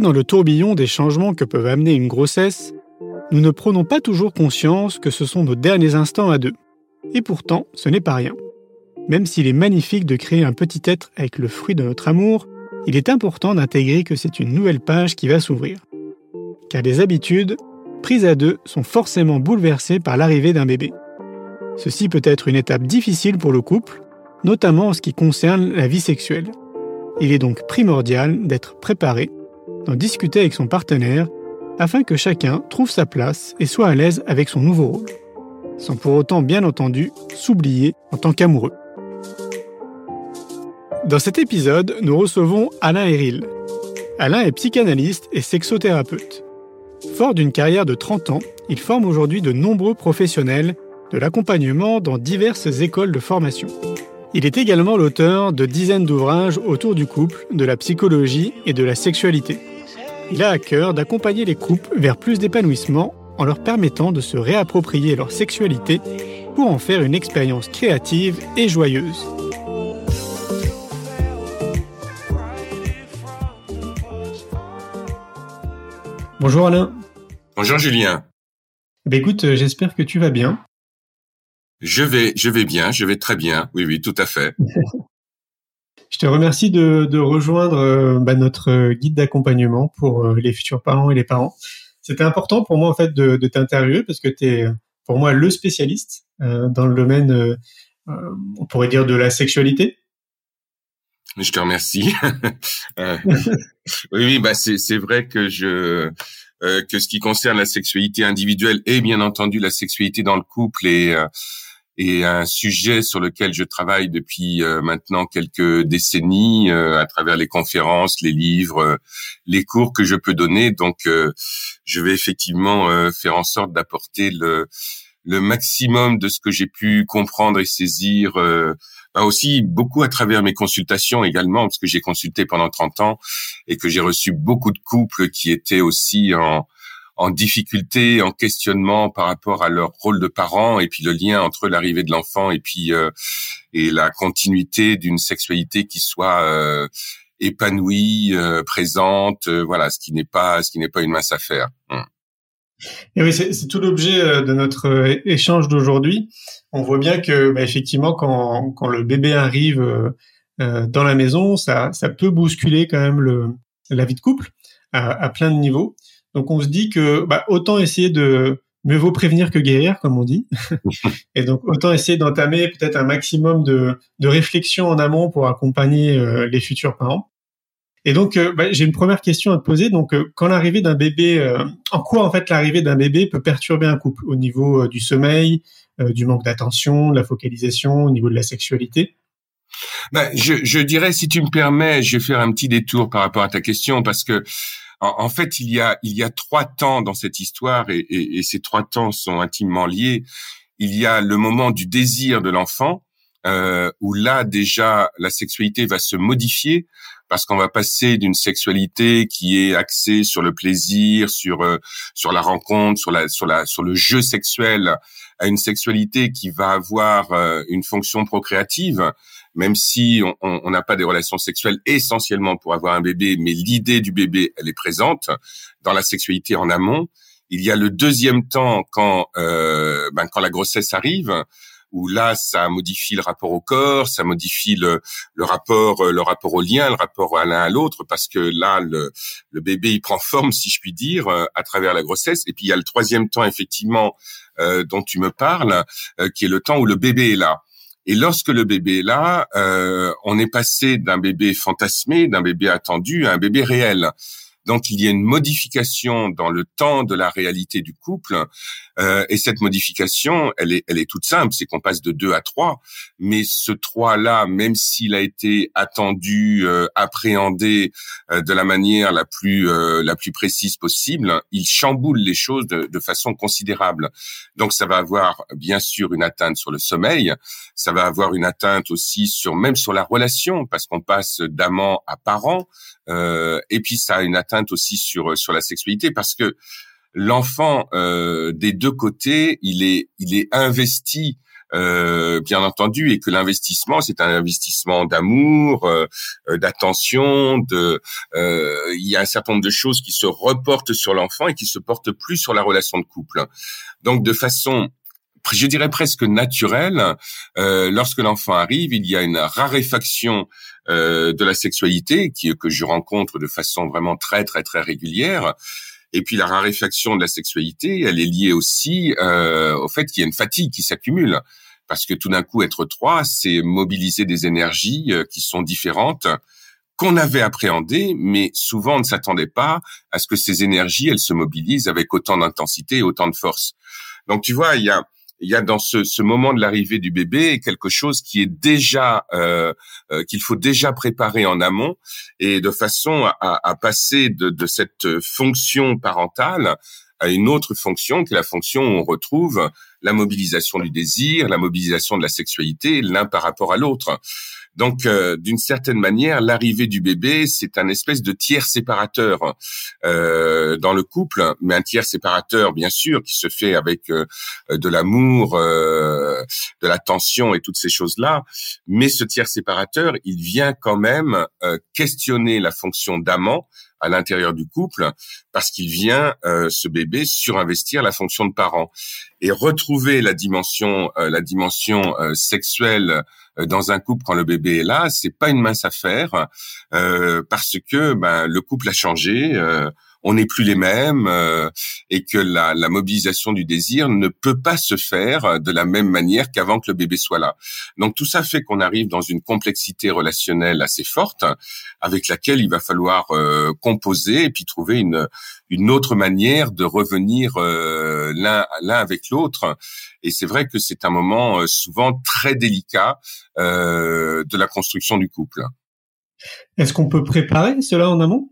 Dans le tourbillon des changements que peuvent amener une grossesse, nous ne prenons pas toujours conscience que ce sont nos derniers instants à deux. Et pourtant, ce n'est pas rien. Même s'il est magnifique de créer un petit être avec le fruit de notre amour, il est important d'intégrer que c'est une nouvelle page qui va s'ouvrir. Car les habitudes, prises à deux, sont forcément bouleversées par l'arrivée d'un bébé. Ceci peut être une étape difficile pour le couple, notamment en ce qui concerne la vie sexuelle. Il est donc primordial d'être préparé, d'en discuter avec son partenaire, afin que chacun trouve sa place et soit à l'aise avec son nouveau rôle, sans pour autant bien entendu s'oublier en tant qu'amoureux. Dans cet épisode, nous recevons Alain Héril. Alain est psychanalyste et sexothérapeute. Fort d'une carrière de 30 ans, il forme aujourd'hui de nombreux professionnels de l'accompagnement dans diverses écoles de formation. Il est également l'auteur de dizaines d'ouvrages autour du couple, de la psychologie et de la sexualité. Il a à cœur d'accompagner les couples vers plus d'épanouissement en leur permettant de se réapproprier leur sexualité pour en faire une expérience créative et joyeuse. Bonjour Alain. Bonjour Julien. Ben écoute, euh, j'espère que tu vas bien. Je vais, je vais bien, je vais très bien. Oui, oui, tout à fait. je te remercie de, rejoindre euh, bah, notre euh, guide d'accompagnement pour euh, les futurs parents et les parents. C'était important pour moi en fait de, t'interviewer parce que tu es pour moi le spécialiste dans le domaine, on pourrait dire de la sexualité. Je te remercie. oui, bah c'est vrai que je que ce qui concerne la sexualité individuelle et bien entendu la sexualité dans le couple et et un sujet sur lequel je travaille depuis euh, maintenant quelques décennies euh, à travers les conférences, les livres, euh, les cours que je peux donner. Donc, je vais effectivement faire en sorte d'apporter le, le maximum de ce que j'ai pu comprendre et saisir. Bah aussi beaucoup à travers mes consultations également, parce que j'ai consulté pendant 30 ans et que j'ai reçu beaucoup de couples qui étaient aussi en, en difficulté, en questionnement par rapport à leur rôle de parent et puis le lien entre l'arrivée de l'enfant et puis euh, et la continuité d'une sexualité qui soit euh, épanouie, euh, présente, voilà, ce qui n'est pas ce qui n'est pas une mince affaire. Hum. Et oui, c'est tout l'objet de notre échange d'aujourd'hui. On voit bien que, bah, effectivement, quand, quand le bébé arrive dans la maison, ça, ça peut bousculer quand même le, la vie de couple à, à plein de niveaux. Donc on se dit que bah, autant essayer de mieux vaut prévenir que guérir, comme on dit. et donc autant essayer d'entamer peut-être un maximum de, de réflexion en amont pour accompagner euh, les futurs parents. Et donc euh, bah, j'ai une première question à te poser. Donc euh, quand l'arrivée d'un bébé, en quoi en fait l'arrivée d'un bébé peut perturber un couple? Au niveau du sommeil, du manque d'attention, de la focalisation, au niveau de la sexualité? Bah, je, je dirais, si tu me permets, je vais faire un petit détour par rapport à ta question parce que en, fait, il y a il y a trois temps dans cette histoire et, et, et, ces trois temps sont intimement liés. Il y a le moment du désir de l'enfant euh, où là déjà la sexualité va se modifier parce qu'on va passer d'une sexualité qui est axée sur le plaisir, sur euh, sur la rencontre, sur la sur la sur le jeu sexuel, à une sexualité qui va avoir euh, une fonction procréative même si on n'a pas des relations sexuelles essentiellement pour avoir un bébé, mais l'idée du bébé, elle est présente dans la sexualité en amont. Il y a le deuxième temps quand euh, ben, quand la grossesse arrive, où là, ça modifie le rapport au corps, ça modifie le, le rapport le rapport au lien, le rapport à l'un à l'autre, parce que là, le, le bébé, il prend forme, si je puis dire, euh, à travers la grossesse. Et puis il y a le troisième temps, effectivement, euh, dont tu me parles, euh, qui est le temps où le bébé est là. Et lorsque le bébé est là, euh, on est passé d'un bébé fantasmé, d'un bébé attendu, à un bébé réel. Donc il y a une modification dans le temps de la réalité du couple, euh, et cette modification, elle est, elle est toute simple, c'est qu'on passe de 2 à 3, mais ce 3 là, même s'il a été attendu, euh, appréhendé euh, de la manière la plus euh, la plus précise possible, il chamboule les choses de, de façon considérable. Donc ça va avoir bien sûr une atteinte sur le sommeil, ça va avoir une atteinte aussi sur même sur la relation parce qu'on passe d'amant à parent, et puis ça a une atteinte aussi sur sur la sexualité parce que l'enfant euh, des deux côtés, il est il est investi euh, bien entendu, et que l'investissement, c'est un investissement d'amour, euh, d'attention, de, il y a un certain nombre de choses qui se reportent sur l'enfant et qui se portent plus sur la relation de couple. Donc, de façon je dirais presque naturelle, lorsque l'enfant arrive, il y a une raréfaction de la sexualité qui, que je rencontre de façon vraiment très très très régulière. Et puis la raréfaction de la sexualité, elle est liée aussi euh, au fait qu'il y a une fatigue qui s'accumule. Parce que tout d'un coup, être trois, c'est mobiliser des énergies euh, qui sont différentes, qu'on avait appréhendées, mais souvent on ne s'attendait pas à ce que ces énergies, elles se mobilisent avec autant d'intensité et autant de force. Donc tu vois, il y a il y a dans ce, ce moment de l'arrivée du bébé quelque chose qui est déjà euh, euh, qu'il faut déjà préparer en amont et de façon à, à passer de, de, cette fonction parentale à une autre fonction qui est la fonction où on retrouve la mobilisation du désir, la mobilisation de la sexualité, l'un par rapport à l'autre. Donc, euh, d'une certaine manière, l'arrivée du bébé, c'est un espèce de tiers séparateur euh, dans le couple, mais un tiers séparateur, bien sûr, qui se fait avec euh, de l'amour, euh, de l'attention et toutes ces choses-là. Mais ce tiers séparateur, il vient quand même questionner la fonction d'amant à l'intérieur du couple parce qu'il vient ce bébé surinvestir la fonction de parent et retrouver la dimension la dimension sexuelle euh, dans un couple quand le bébé est là, c'est pas une mince affaire euh, parce que ben, le couple a changé. Euh, on n'est plus les mêmes euh, et que la, la, mobilisation du désir ne peut pas se faire de la même manière qu'avant que le bébé soit là. Donc tout ça fait qu'on arrive dans une complexité relationnelle assez forte avec laquelle il va falloir euh, composer et puis trouver une, une autre manière de revenir euh, l'un l'un avec l'autre. Et c'est vrai que c'est un moment souvent très délicat de la construction du couple. Est-ce qu'on peut préparer cela en amont?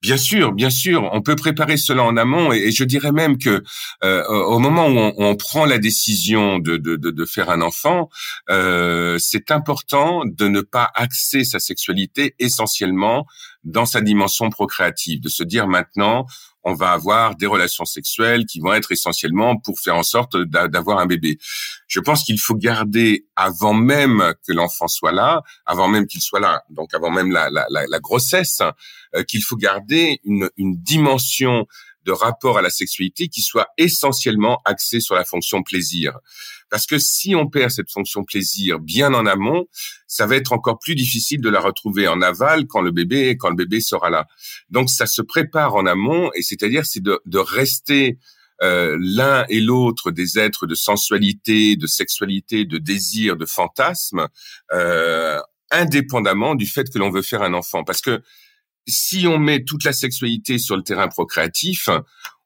Bien sûr, bien sûr, on peut préparer cela en amont et, je dirais même que euh, au moment où on, prend la décision de, de, de, faire un enfant, euh, c'est important de ne pas axer sa sexualité essentiellement dans sa dimension procréative, de se dire maintenant on va avoir des relations sexuelles qui vont être essentiellement pour faire en sorte d'avoir un bébé. Je pense qu'il faut garder avant même que l'enfant soit là, avant même qu'il soit là, donc avant même la, grossesse, euh, qu'il faut garder une dimension de rapport à la sexualité qui soit essentiellement axée sur la fonction plaisir. Parce que si on perd cette fonction plaisir bien en amont, ça va être encore plus difficile de la retrouver en aval quand le bébé quand le bébé sera là. Donc ça se prépare en amont et c'est-à-dire c'est de, de rester euh, l'un et l'autre des êtres de sensualité, de sexualité, de désir, de fantasme, euh, indépendamment du fait que l'on veut faire un enfant. Parce que si on met toute la sexualité sur le terrain procréatif,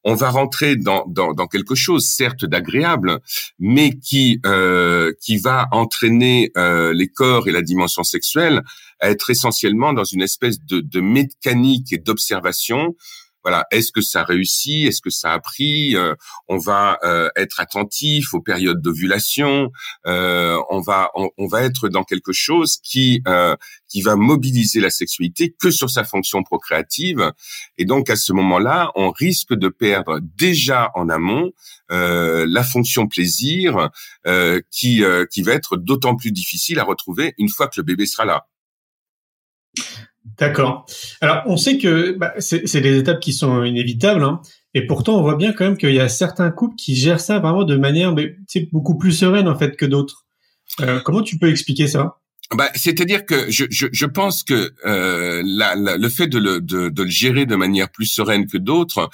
on va rentrer dans, dans, dans quelque chose, certes d'agréable, mais qui euh, qui va entraîner euh, les corps et la dimension sexuelle à être essentiellement dans une espèce de, de mécanique et d'observation voilà, est-ce que ça réussit Est-ce que ça a pris euh, On va euh, être attentif aux périodes d'ovulation. Euh, on va on, va être dans quelque chose qui qui va mobiliser la sexualité que sur sa fonction procréative. Et donc à ce moment-là, on risque de perdre déjà en amont la fonction plaisir qui qui va être d'autant plus difficile à retrouver une fois que le bébé sera là. D'accord. Alors, on sait que bah, c'est des étapes qui sont inévitables, hein, et pourtant, on voit bien quand même qu'il y a certains couples qui gèrent ça vraiment de manière mais, beaucoup plus sereine en fait que d'autres. Euh, comment tu peux expliquer ça? Bah, c'est-à-dire que je, je, je, pense que euh, la, la, le fait de le, de, de le gérer de manière plus sereine que d'autres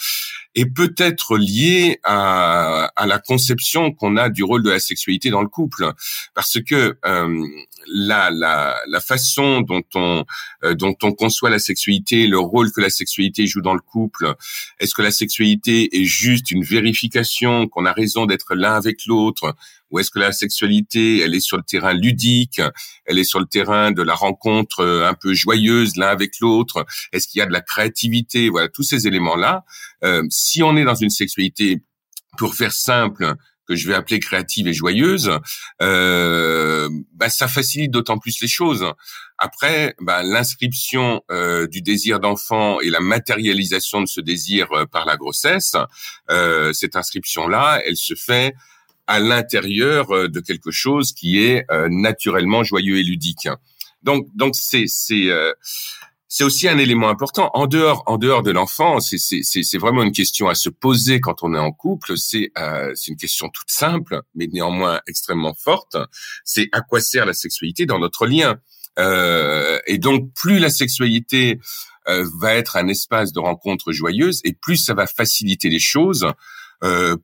est peut-être lié à, à la conception qu'on a du rôle de la sexualité dans le couple, parce que euh, la, la, la façon dont on euh, dont on conçoit la sexualité, le rôle que la sexualité joue dans le couple, est-ce que la sexualité est juste une vérification qu'on a raison d'être l'un avec l'autre ou est-ce que la sexualité, elle est sur le terrain ludique, elle est sur le terrain de la rencontre euh, un peu joyeuse l'un avec l'autre Est-ce qu'il y a de la créativité? Voilà, tous ces éléments-là. Euh, si on est dans une sexualité, pour faire simple, que je vais appeler créative et joyeuse, euh, bah, ça facilite d'autant plus les choses. Après, bah, l'inscription euh, du désir d'enfant et la matérialisation de ce désir par la grossesse, cette inscription-là, elle se fait à l'intérieur de quelque chose qui est naturellement joyeux et ludique. Donc, donc c'est c'est c'est aussi un élément important. En dehors, en dehors de l'enfant, c'est vraiment une question à se poser quand on est en couple. C'est euh, une question toute simple, mais néanmoins extrêmement forte. C'est à quoi sert la sexualité dans notre lien? Euh, Et donc, plus la sexualité euh, va être un espace de rencontre joyeuse, et plus ça va faciliter les choses euh,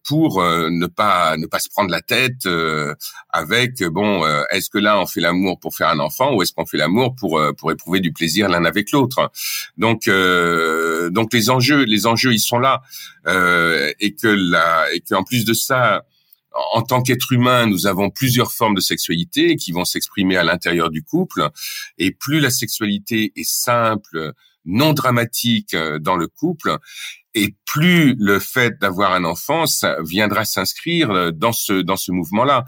pour euh, ne pas ne pas se prendre la tête euh, avec bon est-ce que là on fait l'amour pour faire un enfant ou est-ce qu'on fait l'amour pour pour éprouver du plaisir l'un avec l'autre? Donc donc les enjeux les enjeux ils sont là et que la et qu'en plus de ça en tant qu'être humain, nous avons plusieurs formes de sexualité qui vont s'exprimer à l'intérieur du couple. Et plus la sexualité est simple, non dramatique dans le couple, et plus le fait d'avoir un enfant ça viendra s'inscrire euh, dans ce dans ce mouvement-là.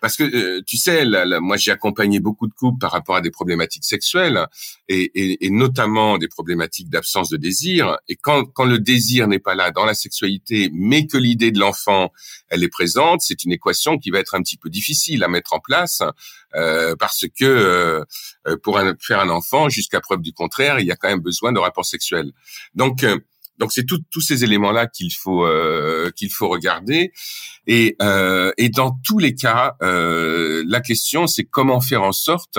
Parce que euh, tu sais, moi j'ai accompagné beaucoup de couples par rapport à des problématiques sexuelles et, et, et notamment des problématiques d'absence de désir. Et quand, quand le désir n'est pas là dans la sexualité, mais que l'idée de l'enfant elle est présente, c'est une équation qui va être un petit peu difficile à mettre en place euh, parce que euh, pour faire un enfant, jusqu'à preuve du contraire, il y a quand même besoin de rapports sexuels. Donc donc c'est tous ces éléments-là qu'il faut euh, qu'il faut regarder et euh, et dans tous les cas, euh, la question c'est comment faire en sorte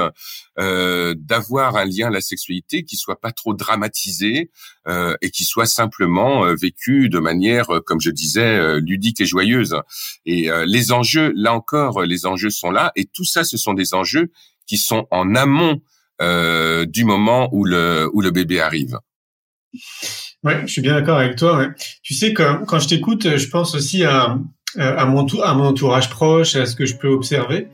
euh, d'avoir un lien à la sexualité qui soit pas trop dramatisé euh, et qui soit simplement euh, vécu de manière, comme je disais, ludique et joyeuse. Et les enjeux, là encore, les enjeux sont là et tout ça, ce sont des enjeux qui sont en amont du moment où le où le bébé arrive. Ouais, je suis bien d'accord avec toi. Ouais. Tu sais, quand, quand je t'écoute, je pense aussi à, à, mon, à mon entourage proche, à ce que je peux observer.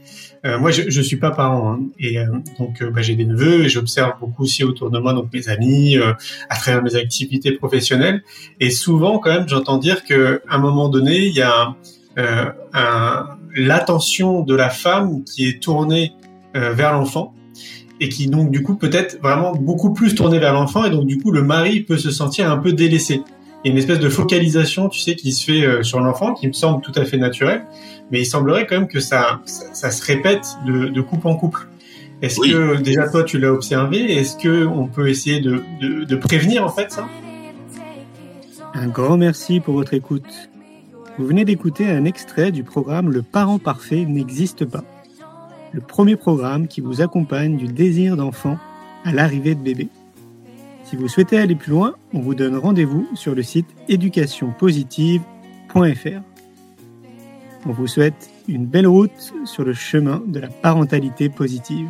Euh, moi, je, je suis pas parent, hein, et euh, donc euh, bah, j'ai des neveux et j'observe beaucoup aussi autour de moi, donc mes amis, euh, à travers mes activités professionnelles. Et souvent, quand même, j'entends dire que à un moment donné, il y a un, l'attention de la femme qui est tournée vers l'enfant et qui donc du coup peut-être vraiment beaucoup plus tourné vers l'enfant et donc du coup le mari peut se sentir un peu délaissé. Il y a une espèce de focalisation, tu sais, qui se fait euh, sur l'enfant, qui me semble tout à fait naturel, mais il semblerait quand même que ça, ça, se répète de, de, couple en couple. Est-ce que déjà toi tu l'as observé? Est-ce que on peut essayer de, de, de prévenir en fait ça? Un grand merci pour votre écoute. Vous venez d'écouter un extrait du programme Le parent parfait n'existe pas le premier programme qui vous accompagne du désir d'enfant à l'arrivée de bébé. Si vous souhaitez aller plus loin, on vous donne rendez-vous sur le site éducationpositive.fr. On vous souhaite une belle route sur le chemin de la parentalité positive.